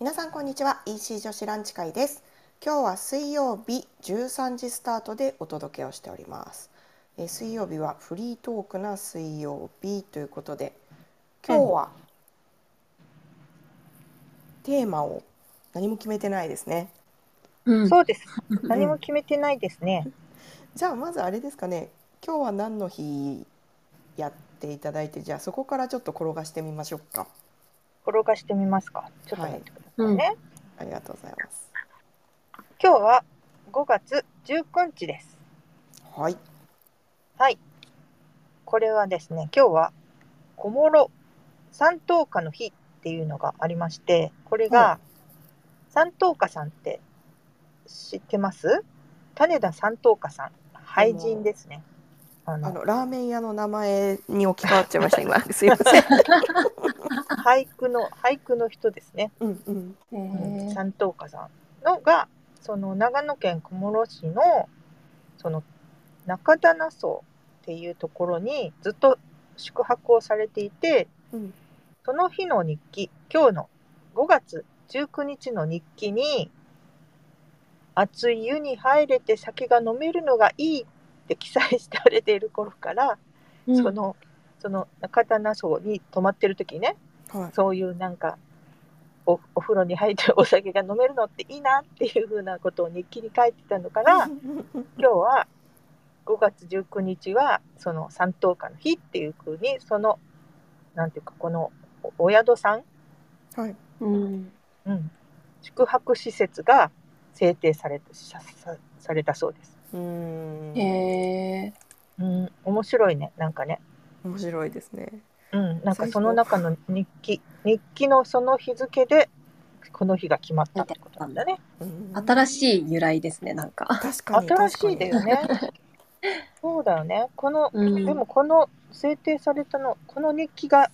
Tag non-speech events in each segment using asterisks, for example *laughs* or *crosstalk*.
皆さんこんにちは。EC 女子ランチ会です。今日は水曜日13時スタートでお届けをしております。えー水曜日はフリートークな水曜日ということで今日はテーマを何も決めてないですね。うん。そうです。何も決めてないですね。じゃあまずあれですかね。今日は何の日やっていただいてじゃあそこからちょっと転がしてみましょうか転がしてみますか？ちょっと待ってくださいね。ありがとうございます今日は5月19日です。はいはい。これはですね、今日は小諸三等家の日っていうのがありまして、これはが三等家さんって知ってます？種田三等家さん、俳人ですね。あのあのラーメン屋の名前に置き換わっちゃいました今 *laughs* すいません俳句の俳句の人ですね。うんうん。三等家さんのがその長野県小諸市のその中棚荘っていうところにずっと宿泊をされていてうん。その日の日記今日の5月19日の日記に「熱い湯に入れて酒が飲めるのがいい」って記載してされている頃から、うん。そのその中棚荘に泊まってる時にねはい。そういうなんかおお風呂に入ってお酒が飲めるのっていいなっていうふうなことを日記に書いてたのから *laughs* 今日は5月19日はその三等家の日っていうふうにそのなんていうかこのおお宿さん、はい。うんうん、宿泊施設が制定されたささされたそうです。うーん。へえうん、面白いねなんかね。面白いですね。うん、なんか最その中の日記 *laughs* 日記のその日付でこの日が決まったってことなんだね。うん。新しい由来ですねなんか。確かに新しいだよね。そうだよね。この、うん。でもこの制定されたの、この日記が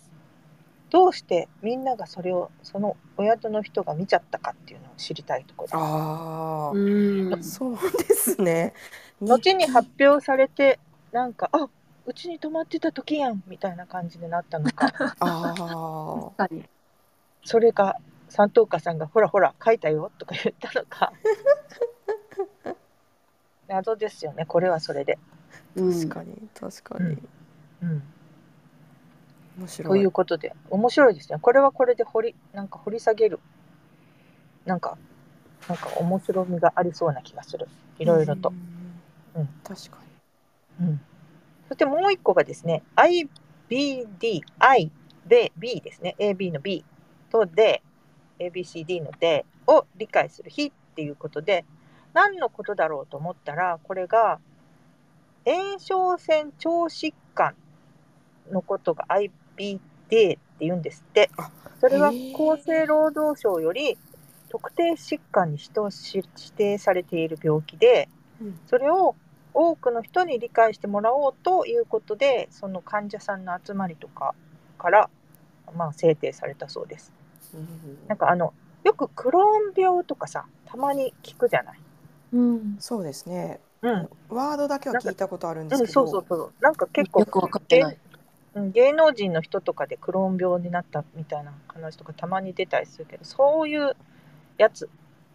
どうしてみんながそれをそのお宿の人が見ちゃったかっていうのを知りたいところ。です。あうん。あそうですね。後に発表されてなんかあうちに泊まってた時やんみたいな感じになったのか、*laughs* あ確かに。それが三等家さんがほらほら書いたよとか言ったのか。*laughs* 謎ですよね。これはそれで。あ確かに確かに。うん。面白い。ということで面白いですね。これはこれで掘りなんか掘り下げる。なんかなんか面白みがありそうな気がする。いろいろと、うん。うん。確かうんそしてもう一個がですね IBDI で B ですね。AB の B とで ABCD のでを理解する日っていうことで何のことだろうと思ったらこれが炎症性腸疾患のことが IBD って言うんですって。あそれは厚生労働省より特定疾患に指定されている病気でそれを多くの人に理解してもらおうということでその患者さんの集まりとかから、まあ、制定されたそうです。うん。なんかあのよくクローン病とかさたまに聞くじゃない？うん。そうですね。うん、ワードだけは聞いたことあるんですうん、けどそうそうそう。なんか結構よくわかってない。うん芸能人の人とかでクローン病になったみたいな話とかたまに出たりするけどそういうやつ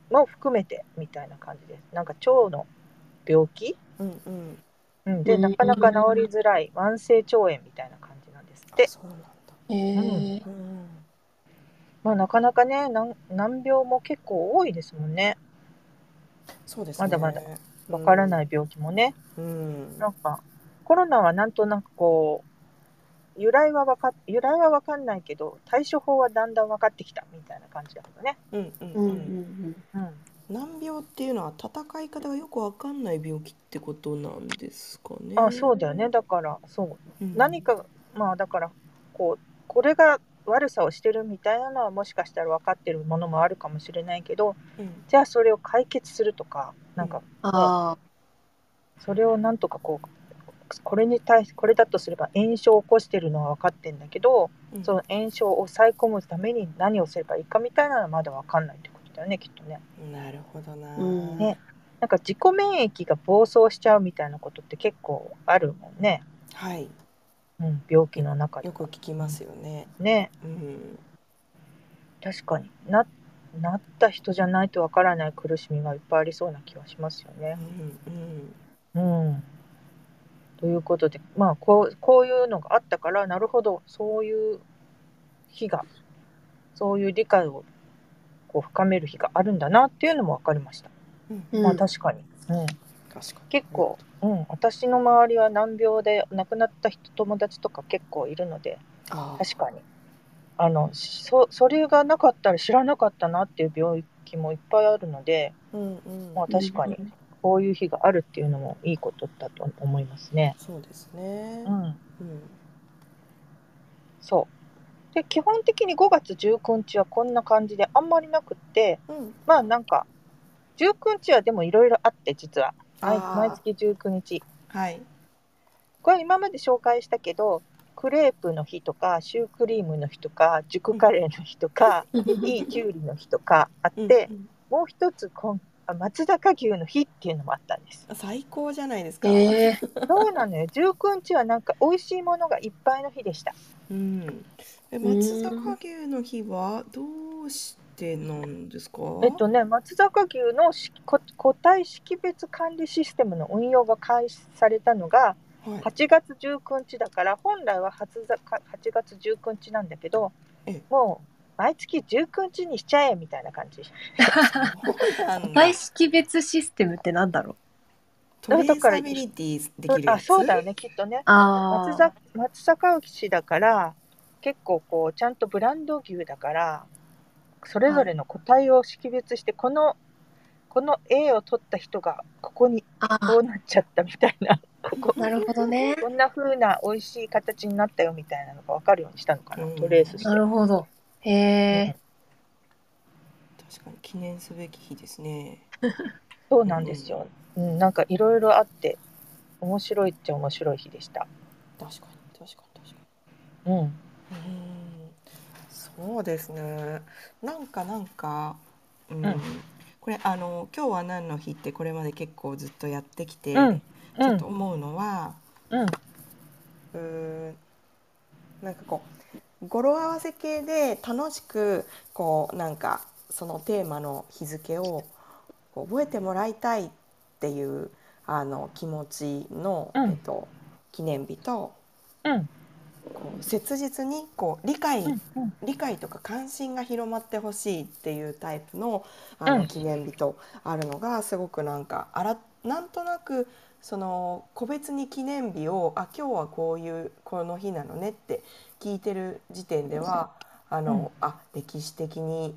も含めてみたいな感じです。なんか腸の病気、うんうん。うん、でうん。なかなか治りづらい慢性腸炎みたいな感じなんですって。あ、そうなんだ。へえうん。まあ、なかなかね難難病も結構多いですもんね。そうですね。まだまだ。わからない病気もね、うん。なんかコロナはなんとなくこう由来はわか由来はわかんないけど対処法はだんだん分かってきたみたいな感じだけどね。うんうんうん。ううんん。うん難病っていうのは戦い方がよくわかんない病気ってことなんですかね。あそうだよね。だからそう。うん。何かまあだからこうこれが悪さをしてるみたいなのはもしかしたら分かってるものもあるかもしれないけどうん。じゃあそれを解決するとかなんかあそれをなんとかこうこれに対しこれだとすれば炎症を起こしてるのは分かってるんだけどうん。その炎症を抑え込むために何をすればいいかみたいなのはまだ分かんないってこよねきっとね。なるほどな。うんねなんか自己免疫が暴走しちゃうみたいなことって結構あるもんね、はい。うん、病気の中でよく聞きますよね。ねうん。確かにななった人じゃないとわからない苦しみがいっぱいありそうな気はしますよね。うんうんうん。ということで、まあこうこういうのがあったからなるほどそういう日がそういう理解をこう深める日があるんだなっていうのも分かりました。うん。うんまあ確かに、うん、確かに。結構、うん、私の周りは難病で亡くなった人友達とか結構いるのであー。確かに。あのそそれがなかったら知らなかったなっていう病気もいっぱいあるので、うんうん。まあ、確かに。うんこういう日があるっていうのもいいことだと思いますね。そうですね。うん、うん。そうで基本的に5月19日はこんな感じであんまりなくってうん。まあなんか19日はでもいろいろあって実は。毎月19日。はい。これ今まで紹介したけどクレープの日とかシュークリームの日とか熟カレーの日とか、いいきゅうりの日とかあって、うん。うんもう一つこんあ松坂牛の日っていうのもあったんです。最高じゃないですか。ええそうなのよ。19日はなんか美味しいものがいっぱいの日でした。うんえ松阪牛の日はどうしてなんですか？えっとね松坂牛のし個個体識別管理システムの運用が開始されたのがはい。8月19日だから本来は初坂8月19日なんだけどええ。もう毎月19日にしちゃえみたいな感じ。そうなんだ。大識別システムってなんだろう？トレーサビリティできるやあつそうだよねきっとね。あ松坂松坂牛だから結構こうちゃんとブランド牛だからそれぞれの個体を識別してこのこの A を取った人がここにあこうなっちゃったみたいなここ。なるほどね。こんな風な美味しい形になったよみたいなのが分かるようにしたのかな、うん。トレースして。なるほど。へえ確かに記念すべき日ですね。*laughs* そうなんですよ、うん、なんかいろいろあって面白いっちゃ面白い日でした。確かに確かに確かうんに。うんそうですね。なんかなんかうん、うん。これあの今日は何の日ってこれまで結構ずっとやってきて、うん。ちょっと思うのは、うん。うーん。なんかこう語呂合わせ系で楽しくこうなんかそのテーマの日付をこう覚えてもらいたいっていうあの気持ちの、うん。えっと、記念日とうんこう切実にこう理解、うんうん。理解とか関心が広まってほしいっていうタイプのあうん。の記念日とあるのがすごくなんかあらなんとなくその個別に記念日をあ今日はこういうこの日なのねって聞いてる時点ではあの、あ歴史的に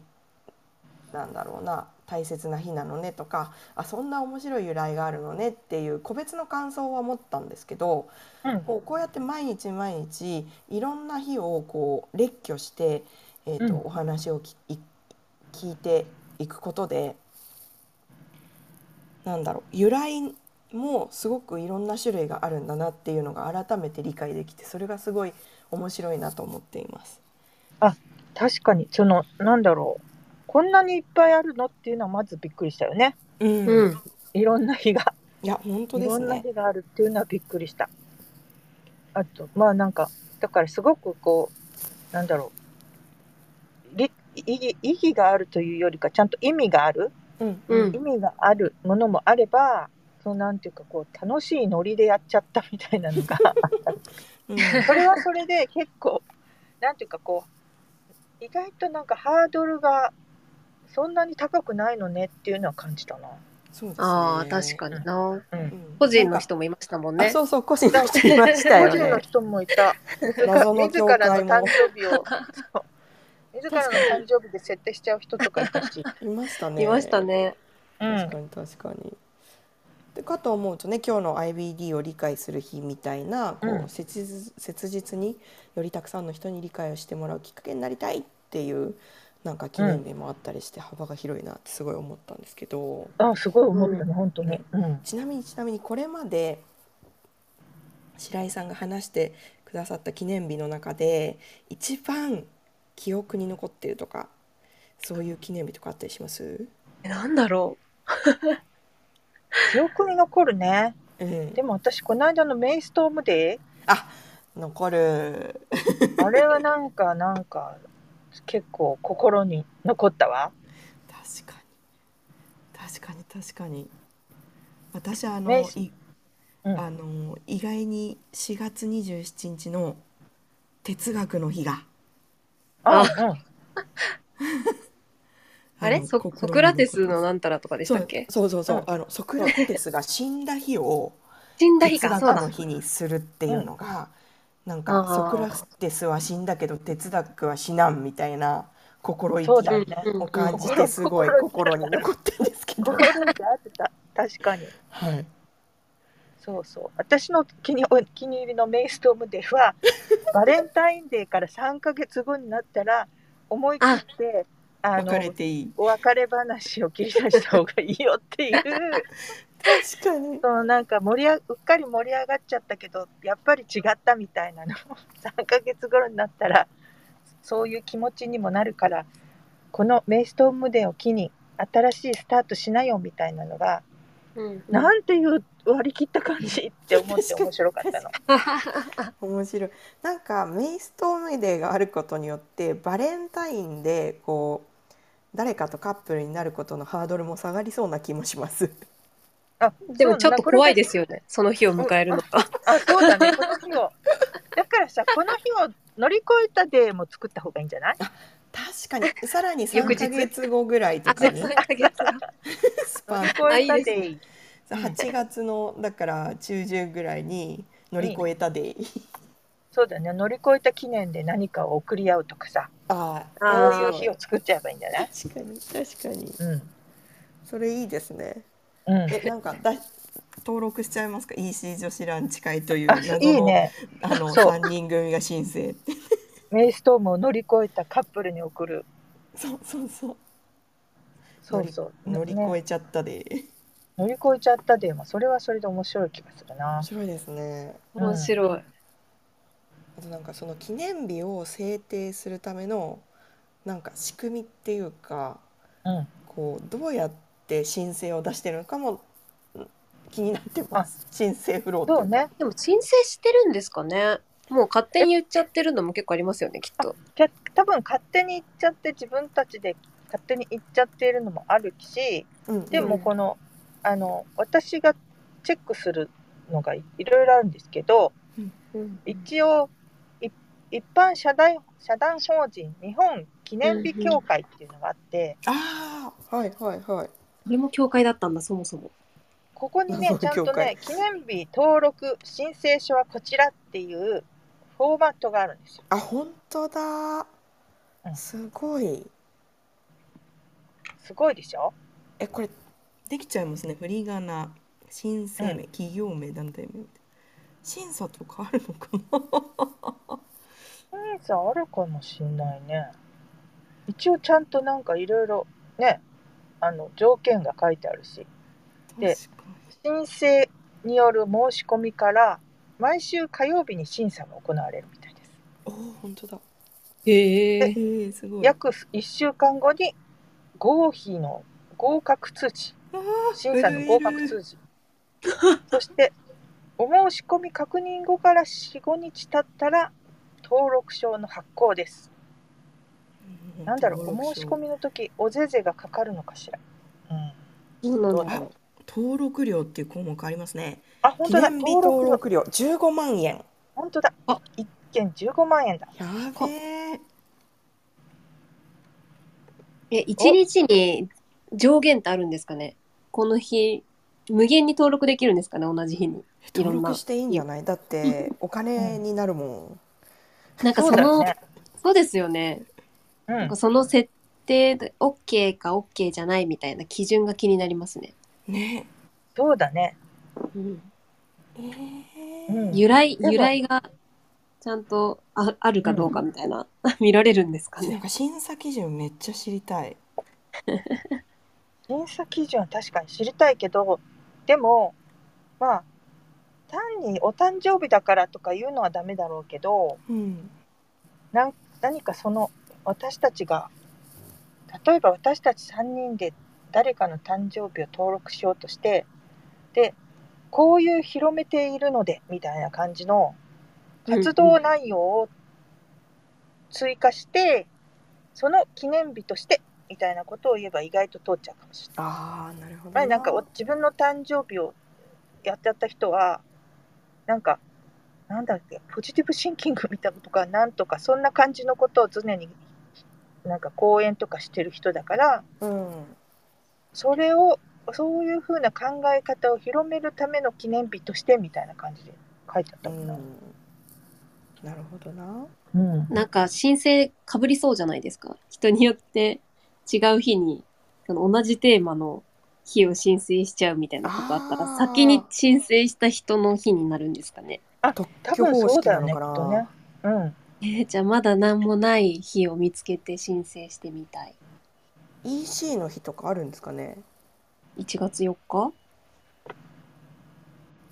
なんだろうな大切な日なのねとかあそんな面白い由来があるのねっていう個別の感想は持ったんですけど、うん。こうこうやって毎日毎日いろんな日をこう列挙して、えーとうん。お話をきい聞いていくことでなんだろう由来もすごくいろんな種類があるんだなっていうのが改めて理解できてそれがすごい面白いなと思っています。確かに。そのなんだろうこんなにいっぱいあるのっていうのはまずびっくりしたよね。うん。うん。いろんな日が。いや本当いろんなですね。日があるっていうのはびっくりした。あとまあなんかだからすごくこうなんだろう。り意義意義があるというよりかちゃんと意味がある。うん。うん。意味があるものもあればそうなんていうかこう楽しいノリでやっちゃったみたいなのが。うん。それはそれで結構なんていうかこう意外となんかハードルがそんなに高くないのねっていうのは感じたな。そうですね。ああ確かになうんうん個人の人もいましたもんねあそうそう個人の人いましたよ個人のね。人もいた。*laughs* 謎の自らの誕生日を自らの誕生日で設定しちゃう人とかいたし。*laughs* いましたね。いましたねうん確かに確かに。でかと思うとね今日の IBD を理解する日みたいなこう、うん切実切実によりたくさんの人に理解をしてもらうきっかけになりたいっていうなんか記念日もあったりして幅が広いなってすごい思ったんですけど、あすごい思ったね、本当に。うんちなみにちなみにこれまで白井さんが話してくださった記念日の中で一番記憶に残っているとかそういう記念日とかあったりします？えなんだろ *laughs* 記憶に残るね。うん、でも私この間のメイストームデあ残る。ー *laughs* あれはなんかなんか結構心に残ったわ。確かに。確かに私あのうん。あの意外に4月27日の哲学の日が。あ、うん。あ。*laughs* れ？ソクラテスのなんたらとかでしたっけ？そうそうそう。そう、うん。あのソクラテスが死んだ日を *laughs* 死んだ日哲。学の日にするっていうのが、なんかソクラテスは死んだけど哲学は死なんみたいな心意気そうだね。うんを感じてすごい心に残ってるんですけど、心にあってた。確かに。はい、そうそう。私の気にお気に入りのメイストームデーは、*laughs* バレンタインデーから3ヶ月後になったら、思い切って、あの別れ、ていいお別れ話を切り出した方がいいよっていう、*laughs* 確かにそのなんか盛りあうっかり盛り上がっちゃったけど、やっぱり違ったみたいなの *laughs* を3ヶ月頃になったら、そういう気持ちにもなるから、このメイストームデーを機に、新しいスタートしなよみたいなのが、うんなんていう割り切った感じって思って面白かったの。*laughs* 面白いなんかメイストームデーがあることによってバレンタインでこう誰かとカップルになることのハードルも下がりそうな気もします。あでもちょっと怖いでですよね。その日を迎えるのが。あ、そうだね、この日を。*laughs* だからさ、この日を乗り越えたデーも作った方がいいんじゃない？確かに。*laughs* さらに3翌日。ヶ月後ぐらいとあ、かに3ヶ月 *laughs* スパン。乗り越えたあいいデー。8月のだから中旬ぐらいに乗り越えたデイ。そうだね、乗り越えた記念で何かを送り合うとかさ、あそうあー。いう日を作っちゃえばいいんじゃない？確かに確かに。うん。それいいですね。うん。えなんかだ登録しちゃいますか？EC 女子ランチ会というあ、謎のいいね。あのそう3人組が申請ってメイストームを乗り越えたカップルに送る。そうそうそうそうそう。乗りね越えちゃったで、乗り越えちゃったデーも、それはそれで面白い気がするな面。白いですね面白い。あとなんかその記念日を制定するためのなんか仕組みっていうかうん。こうどうやって申請を出してるのかもうん気になってます申請フローそうね。でも申請してるんですかね。もう勝手に言っちゃってるのも結構ありますよね、きっと。け多分勝手に行っちゃって自分たちで勝手に行っちゃっているのもあるしうんでもうんこの,、あの私がチェックするのがいいろいろあるんですけどうん一応い一般社団社団法人日本記念日協会っていうのがあって、ああはいはいはいこれも教会だったんだ、そもそも。ここにねちゃんとね記念日登録申請書はこちらっていうフォーマットがあるんですよ。あ本当だ。うん。すごい。すごいでしょ？えこれできちゃいますね。振り仮名。申請名、企業名団体名審査とかあるのかな？*laughs* 審査あるかもしんないね。一応ちゃんとなんかいろいろね、あの条件が書いてあるし、で申請による申し込みから毎週火曜日に審査が行われるみたいです。におお本当だへええ。ー、すごい約1週間後に合否の合格通知、審査の合格通知、そしてお申し込み確認後から4、5日経ったら登録証の発行です。うん。なんだろう、お申し込みの時、おぜぜがかかるのかしら？うん。そうなんだ。登録料っていう項目ありますね。あ、本当だ、記念日登録登録料。15万円。本当だ。あ。一件15万円だ。やべええ、一日に上限ってあるんですかね？この日、無限に登録できるんですかね？同じ日に。いろんな。登録していいんじゃない？だってお金になるもん、なんかそそうの、ね。そうですよね。うんなんか。その設定で OK か OK じゃないみたいな基準が気になりますね。ねそうだね。うん、えうんー由来、由来がちゃんとああるかどうかみたいな、見られるんですかね。なんか審査基準めっちゃ知りたい審査基準は確かに知りたいけど、でも、まあ、単にお誕生日だからとか言うのはダメだろうけど、うんなん何かその私たちが、例えば私たち3人で誰かの誕生日を登録しようとして、で、こういう広めているので、みたいな感じの活動内容を追加して、その記念日としてみたいなことを言えば意外と通っちゃうかもしれない。ああなるほど前なんかお自分の誕生日をやってやった人はなんかなんだっけポジティブシンキングみたいなことかなんとかそんな感じのことを常になんか講演とかしてる人だからうんそれをそういうふうな考え方を広めるための記念日としてみたいな感じで書いてあったうんもんな。なるほどなうんなんか申請かぶりそうじゃないですか？人によって違う日に、その同じテーマの日を申請しちゃうみたいなことあったら、先に申請した人の日になるんですかね？特多分許方式そうだよねなのかなきっとね。うんえ *laughs* ーじゃあまだ何もない日を見つけて申請してみたい。EC の日とかあるんですかね？1月4日？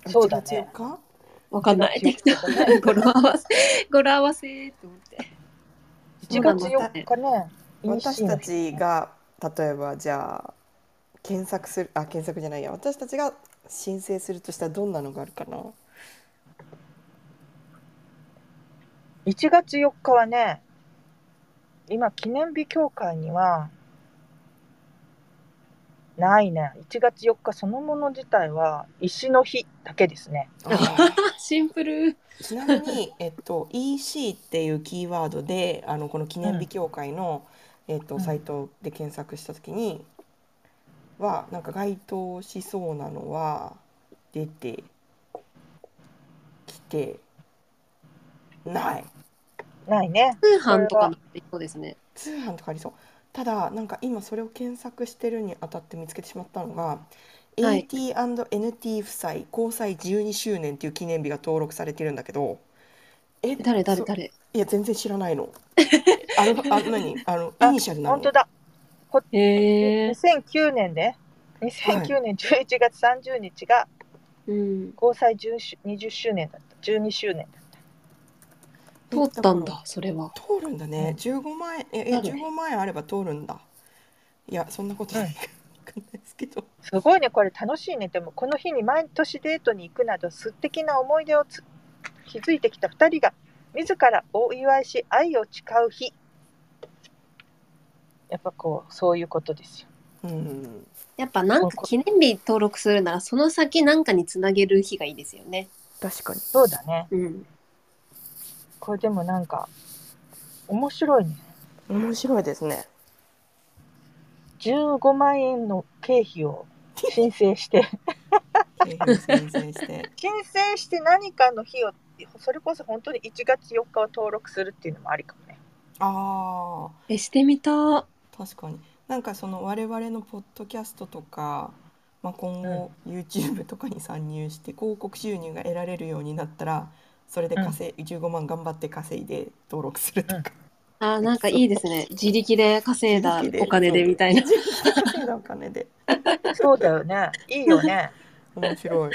そうだね。1月4日？わかんない。1月4日だね。*laughs* 語呂合わせ、語呂合わせって思って。1月4日ね。私たちが例えばじゃあ検索するあ検索じゃないや。私たちが申請するとしたらどんなのがあるかな？1月4日はね今記念日協会にはないね。1月4日そのもの自体は石の日だけですね。シンプル。ちなみに、えっと、EC っていうキーワードであのこの記念日協会の、えっと、うん。サイトで検索した時にはなんか該当しそうなのは出てきてない。ないね。通販とかなってそうですね。通販とかありそう。ただなんか今それを検索してるにあたって見つけてしまったのが、はい。AT&NT 夫妻交際12周年っていう記念日が登録されてるんだけどえそ誰誰誰？いや全然知らないの。*laughs* あのあ何？あのイニシャルなの？本当だ。へえ。2009年で2009年11月30日がうん。交際10周20周年だった。12周年だっ通ったんだ、それは。通るんだね、15万円ええなる。15万円あれば通るんだ。いやそんなことない。か分かんないですけど。たすごいねこれ楽しいね。でもこの日に毎年デートに行くなど素敵な思い出をつ築いてきた2人が自らお祝いし愛を誓う日。やっぱこうそういうことですよ。うん。やっぱなんか記念日登録するなら、その先なんかにつなげる日がいいですよね。確かに。そうだね。うん。これでもなんか面白いね。面白いですね。15万円の経費を申請して。申請して。*laughs* 申請して何かの日をそれこそ本当に1月4日を登録するっていうのもありかもね。ああえ、してみた。確かに。なんかその我々のポッドキャストとか、まあ、今後 YouTube とかに参入して広告収入が得られるようになったらそれで稼い、15万頑張って稼いで登録するとか、あー、なんかいいですね。自力で稼いだお金でみたいな。自力で稼いだお金で。そうだよね。いいよね。*laughs* 面白い。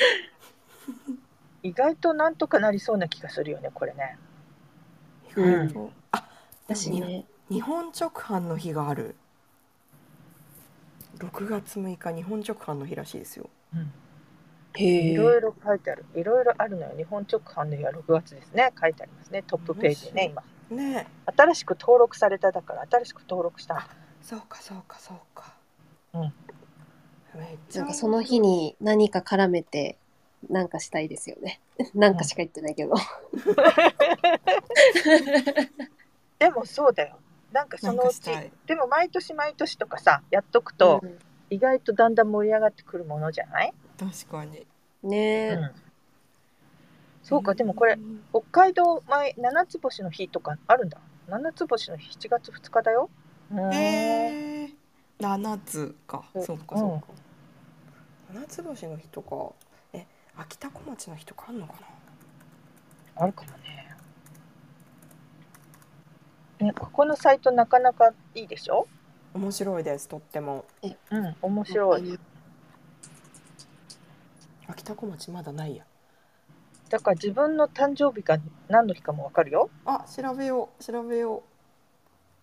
意外となんとかなりそうな気がするよねこれね。意外と、あ私ね。日本直販の日がある。6月6日日本直販の日らしいですよ。へえ。いろいろ書いてある。いろいろあるのよ。日本直販の日は6月ですね。書いてありますね。トップページでね今。ね。え新しく登録されただから新しく登録したそうかそうかそうか。うん。なんかその日に何か絡めて、なんかしたいですよね。*laughs* なんかしか言ってないけど。でもそうだよ。なんかそのうちでも毎年毎年とかさやっとくと、うん。意外とだんだん盛り上がってくるものじゃない、確かに。ね。え、うん。そうかでもこれうん北海道前七つ星の日とかあるんだ。七つ星の日7月2日だよ。うー。んえー、7つか。うんそうかそうか、七つ星の日とかえ秋田小町の日とかあんのかな？あるかもね。ねここのサイトなかなかいいでしょ？面白いですとっても。うん面白い秋田小町まだないや。だから自分の誕生日が何の日かもわかるよ。あ調べよう調べよ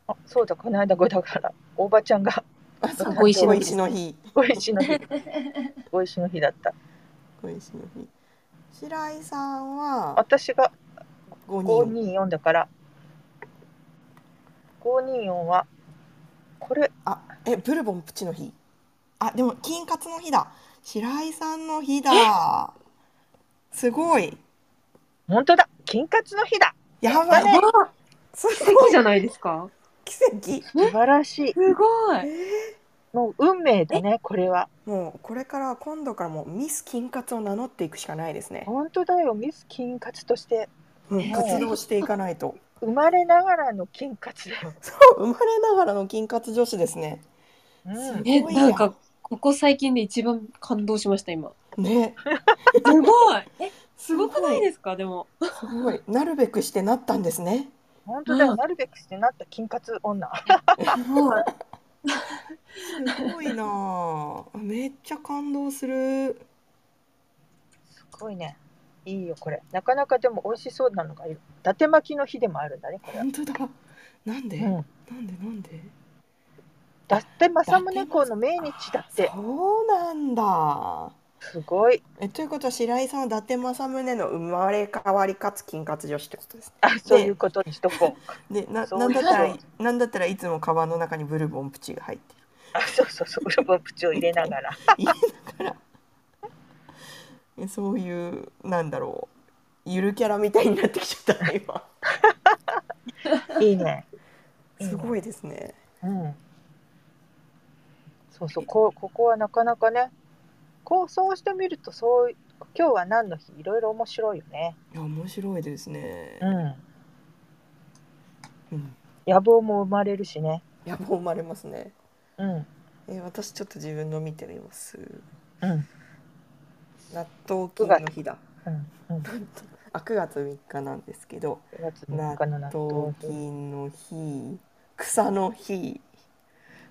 あそうだこの間ごだからおばちゃんがうあそう小石の日。の日。ご石の日。ご石の日だった。小石の日。白井さんは私が5人524だから524はこれあえブルボンプチの日。あでも金カツの日だ白井さんの日だ。すごい。本当だ。金カツの日だ。やばい。す奇ごい。跡じゃないですか？奇跡。素晴らしい。すごい。もう運命だねこれは。もうこれから今度からもうミス金カツを名乗っていくしかないですね、本当だよ。ミス金カツとして。うん、活動していかないと。生まれながらの金カツだよ、そう生まれながらの金カツ女子ですね。うん。すえごいやなんかここ最近で一番感動しました今。ね。すごい。えすごくないですか？でも。すごい。なるべくしてなったんですね。本当だよ、うん。なるべくしてなった金カツ女。すごい。すごいな。あめっちゃ感動する。すごいね。いいよこれ。なかなかでも美味しそうなのがいる。伊達巻きの日でもあるんだねこれは、本当だ。なんで、うん、なんで？なんで？伊達政宗公の命日だって。そうなんだ。すごい。えということは白井さんは伊達政宗の生まれ変わりかつ金カツ女子ってことですね。あそういうことにしとこう。*laughs* でななんだったらなんだったらいつもカバンの中にブルボンプチが入って。あそうそうそうウルボンプチを入れながら。る家だから。えそういうなんだろう。ゆるキャラみたいになってきちゃった今。*laughs* いいね。すごいですね。うんそうそうこうここはなかなかねこうそうしてみるとそう今日は何の日？いろいろ面白いよね。いや面白いですね。うん。うん。野望も生まれるしね。野望生まれますね。うん。え私ちょっと自分の見てみます。うん。納豆菌の日だ。うんうん。*laughs* あ9月3日なんですけど。9月納3日の納豆豆菌菌の日。草の日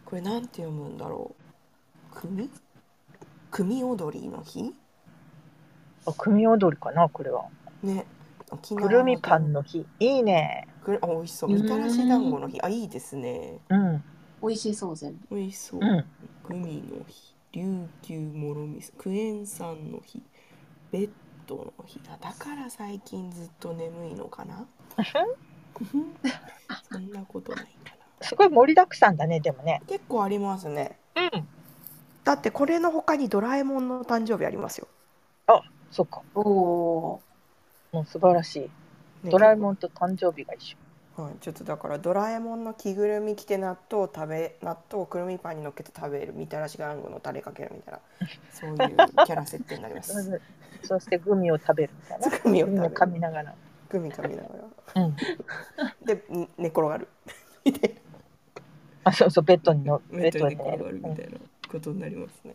これなんて読むんだろう？組？組踊りの日？あ組踊りかなこれは。ね。沖くるみパンの日。いいね。くるあ美味しそう。うんみたらし団子の日。あいいですね。うん。美味しそう全部。美味しそう、うん。グミの日。琉球もろみクエン酸の日。ベッドの日。だだから最近ずっと眠いのかな？そんなことないすごい盛りだくさんだねでもね。結構ありますね。うん。だってこれの他にドラえもんの誕生日ありますよ、そっか。おおもう素晴らしい。ねドラえもんと誕生日が一緒。はい、ちょっとだからドラえもんの着ぐるみ着て納豆を食べ納豆をくるみパンにのっけて食べるみたらし団子のタレかけるみたいな *laughs* そういうキャラ設定になります。*laughs* そしてグミを食べるみたいな。グミを噛みながら。グミ噛みながら。うん。でん寝転がる。みたいあそうそうベッドにのなベッドに転がるみうんたいなことになりますね。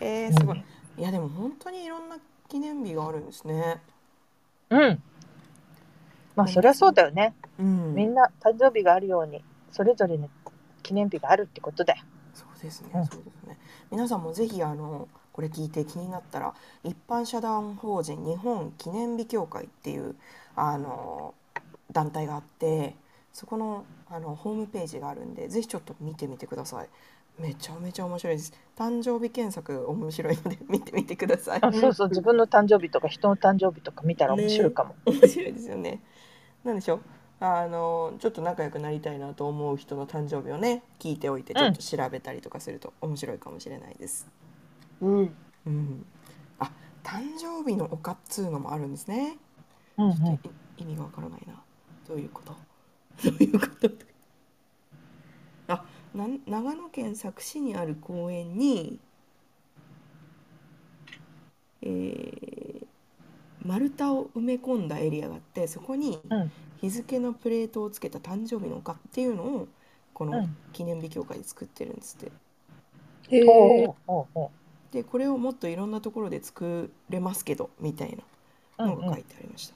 えー、すごい、うんいやでも本当にいろんな記念日があるんですね。うん。まあそりゃそうだよね。うん。みんな誕生日があるようにそれぞれの記念日があるってことだよそうですね、うん。そうですね。皆さんもぜひあのこれ聞いて気になったら一般社団法人日本記念日協会っていうあの団体があってそこのあのホームページがあるんでぜひちょっと見てみてください。めちゃめちゃ面白いです。誕生日検索面白いので見てみてください。あそうそう自分の誕生日とか人の誕生日とか見たら面白いかも、面白いですよね。なんでしょう？あのちょっと仲良くなりたいなと思う人の誕生日をね聞いておいてちょっと調べたりとかすると面白いかもしれないです。うんうん。あ、誕生日の丘っつうのもあるんですね。うんちょっとい意味がわからないな。どういうこと？どういうこと？あ、なん長野県佐久市にある公園に、えー丸太を埋め込んだエリアがあって、そこにうん。日付のプレートをつけた誕生日の丘っていうのをこのうん。記念日協会で作ってるんですって。へえほうほでこれをもっといろんなところで作れますけどみたいなううんうん。のが書いてありました、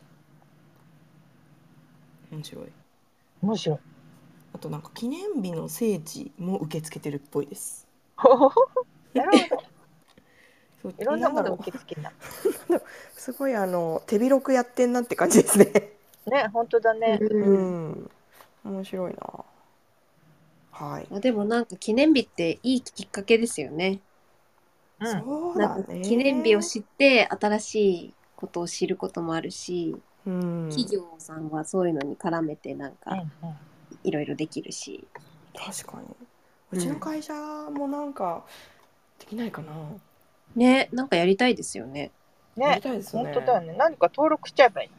面白い面白い。あとなんか記念日の聖地も受け付けてるっぽいです。*laughs* なるほど。そういろんなものんだろ受け付けなう *laughs* すごいあの手広くやってんなって感じですね。ね本当だね。ううん。ん面白いな。はい、あでもなんか記念日っていいきっかけですよね。うん。そうだなんかね記念日を知って新しいことを知ることもあるし、うん企業さんはそういうのに絡めてなんうんかいろいろできるし。確かにうちの会社もなんかできないかな。ね、なんかやりたいですよね。やりね、たいですよね。本当だよね。何か登録しちゃえばいい。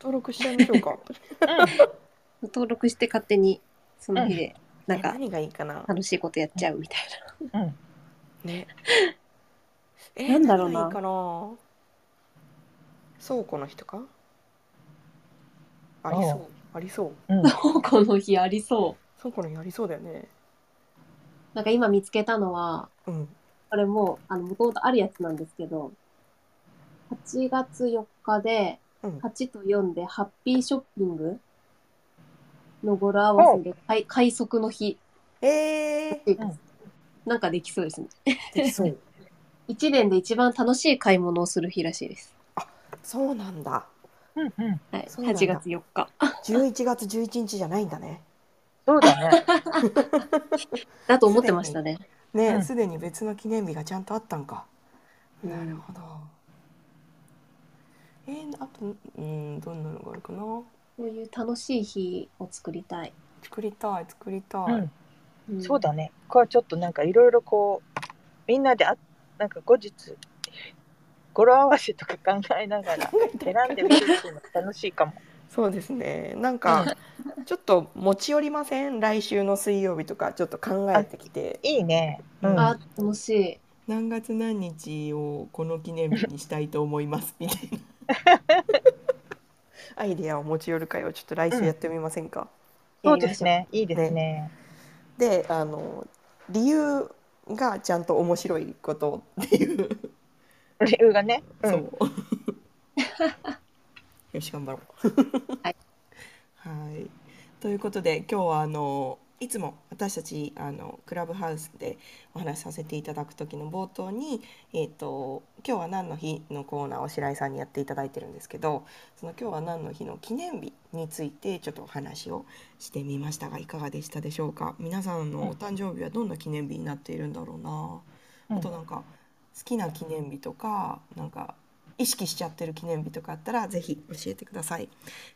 登録しちゃいましょうか。*laughs* 登録して勝手にその日で、なんか何がいいかな。楽しいことやっちゃうみたいうん。うん。ね。えなんだろうな何がいいかな。倉庫の日とか？ありそう。ありそう。うんな。この日ありそう。倉庫の日ありそうだよね。なんか今見つけたのは、うん。これも、あの、もともとあるやつなんですけど、8月4日で、うん。8と4でハッピーショッピングの語呂合わせで快快速の日えっていうかなんかできそうですね。ー、できそう。*laughs* 一年で一番楽しい買い物をする日らしいです。そうなんだ。うんうん。はい。そうなんだ8月4日。11月11日じゃないんだね。そうだね。*laughs* だと思ってましたね。ねうんすでに別の記念日がちゃんとあったんか。うんなるほど。えー、あと、うん、どんなのがあるかな？こういう楽しい日を作りたい。作りたい、作りたい。うん。うんそうだね。これはちょっとなんかいろいろこう、みんなであ、なんか後日、語呂合わせとか考えながら *laughs* 選んでみるっていうのが楽しいかも。そうですね。なんか、ちょっと持ち寄りません？来週の水曜日とか、ちょっと考えてきて。いいね。うん。あ、楽しい。何月何日をこの記念日にしたいと思います？みたいな。*laughs* アイデアを持ち寄る会をちょっと来週やってみませんか？そうですね。いいですね。で、あの理由がちゃんと面白いことっていう。*laughs* 理由がね。う。そうん *laughs* よし頑張ろう。*laughs* はい。はい。ということで今日はあのいつも私たちあのクラブハウスでお話しさせていただく時の冒頭に、えっ、と今日は何の日のコーナーを白井さんにやっていただいてるんですけど、その今日は何の日の記念日についてちょっとお話をしてみましたがいかがでしたでしょうか？皆さんのお誕生日はどんな記念日になっているんだろうな？あとなんか好きな記念日とかなんか意識しちゃってる記念日とかあったらぜひ教えてください、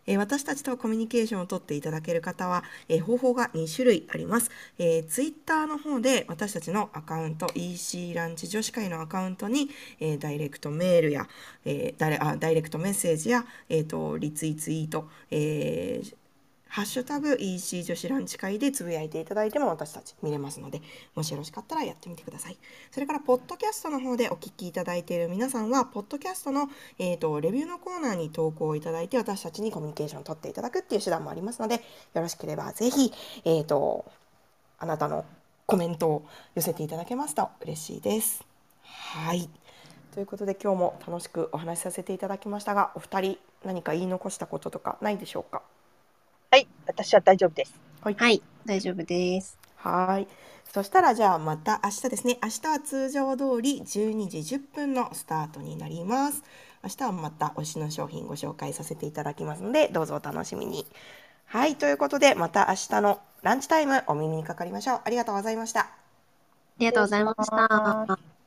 えー私たちとコミュニケーションをとっていただける方は、えー方法が2種類あります、えー、ツイッターの方で私たちのアカウント EC ランチ女子会のアカウントに、えーダイレクトメールや、えーダイレあダイレクトメッセージや、えー、とリツイツイート、えーハッシュタグ EC 女子ランチ会でつぶやいていただいても私たち見れますので、もしよろしかったらやってみてください。それから、ポッドキャストの方でお聞きいただいている皆さんは、ポッドキャストの、えー、とレビューのコーナーに投稿いただいて、私たちにコミュニケーションを取っていただくっていう手段もありますので、よろしければぜひ、えー、とあなたのコメントを寄せていただけますと嬉しいです。はい。ということで今日も楽しくお話しさせていただきましたが、お二人何か言い残したこととかないでしょうか？はい。私は大丈夫です。はい。大丈夫です。はい。そしたらじゃあまた明日ですね。明日は通常通り12時10分のスタートになります。明日はまた推しの商品ご紹介させていただきますので、どうぞお楽しみに。はい。ということで、また明日のランチタイムお耳にかかりましょう。ありがとうございました。ありがとうございました。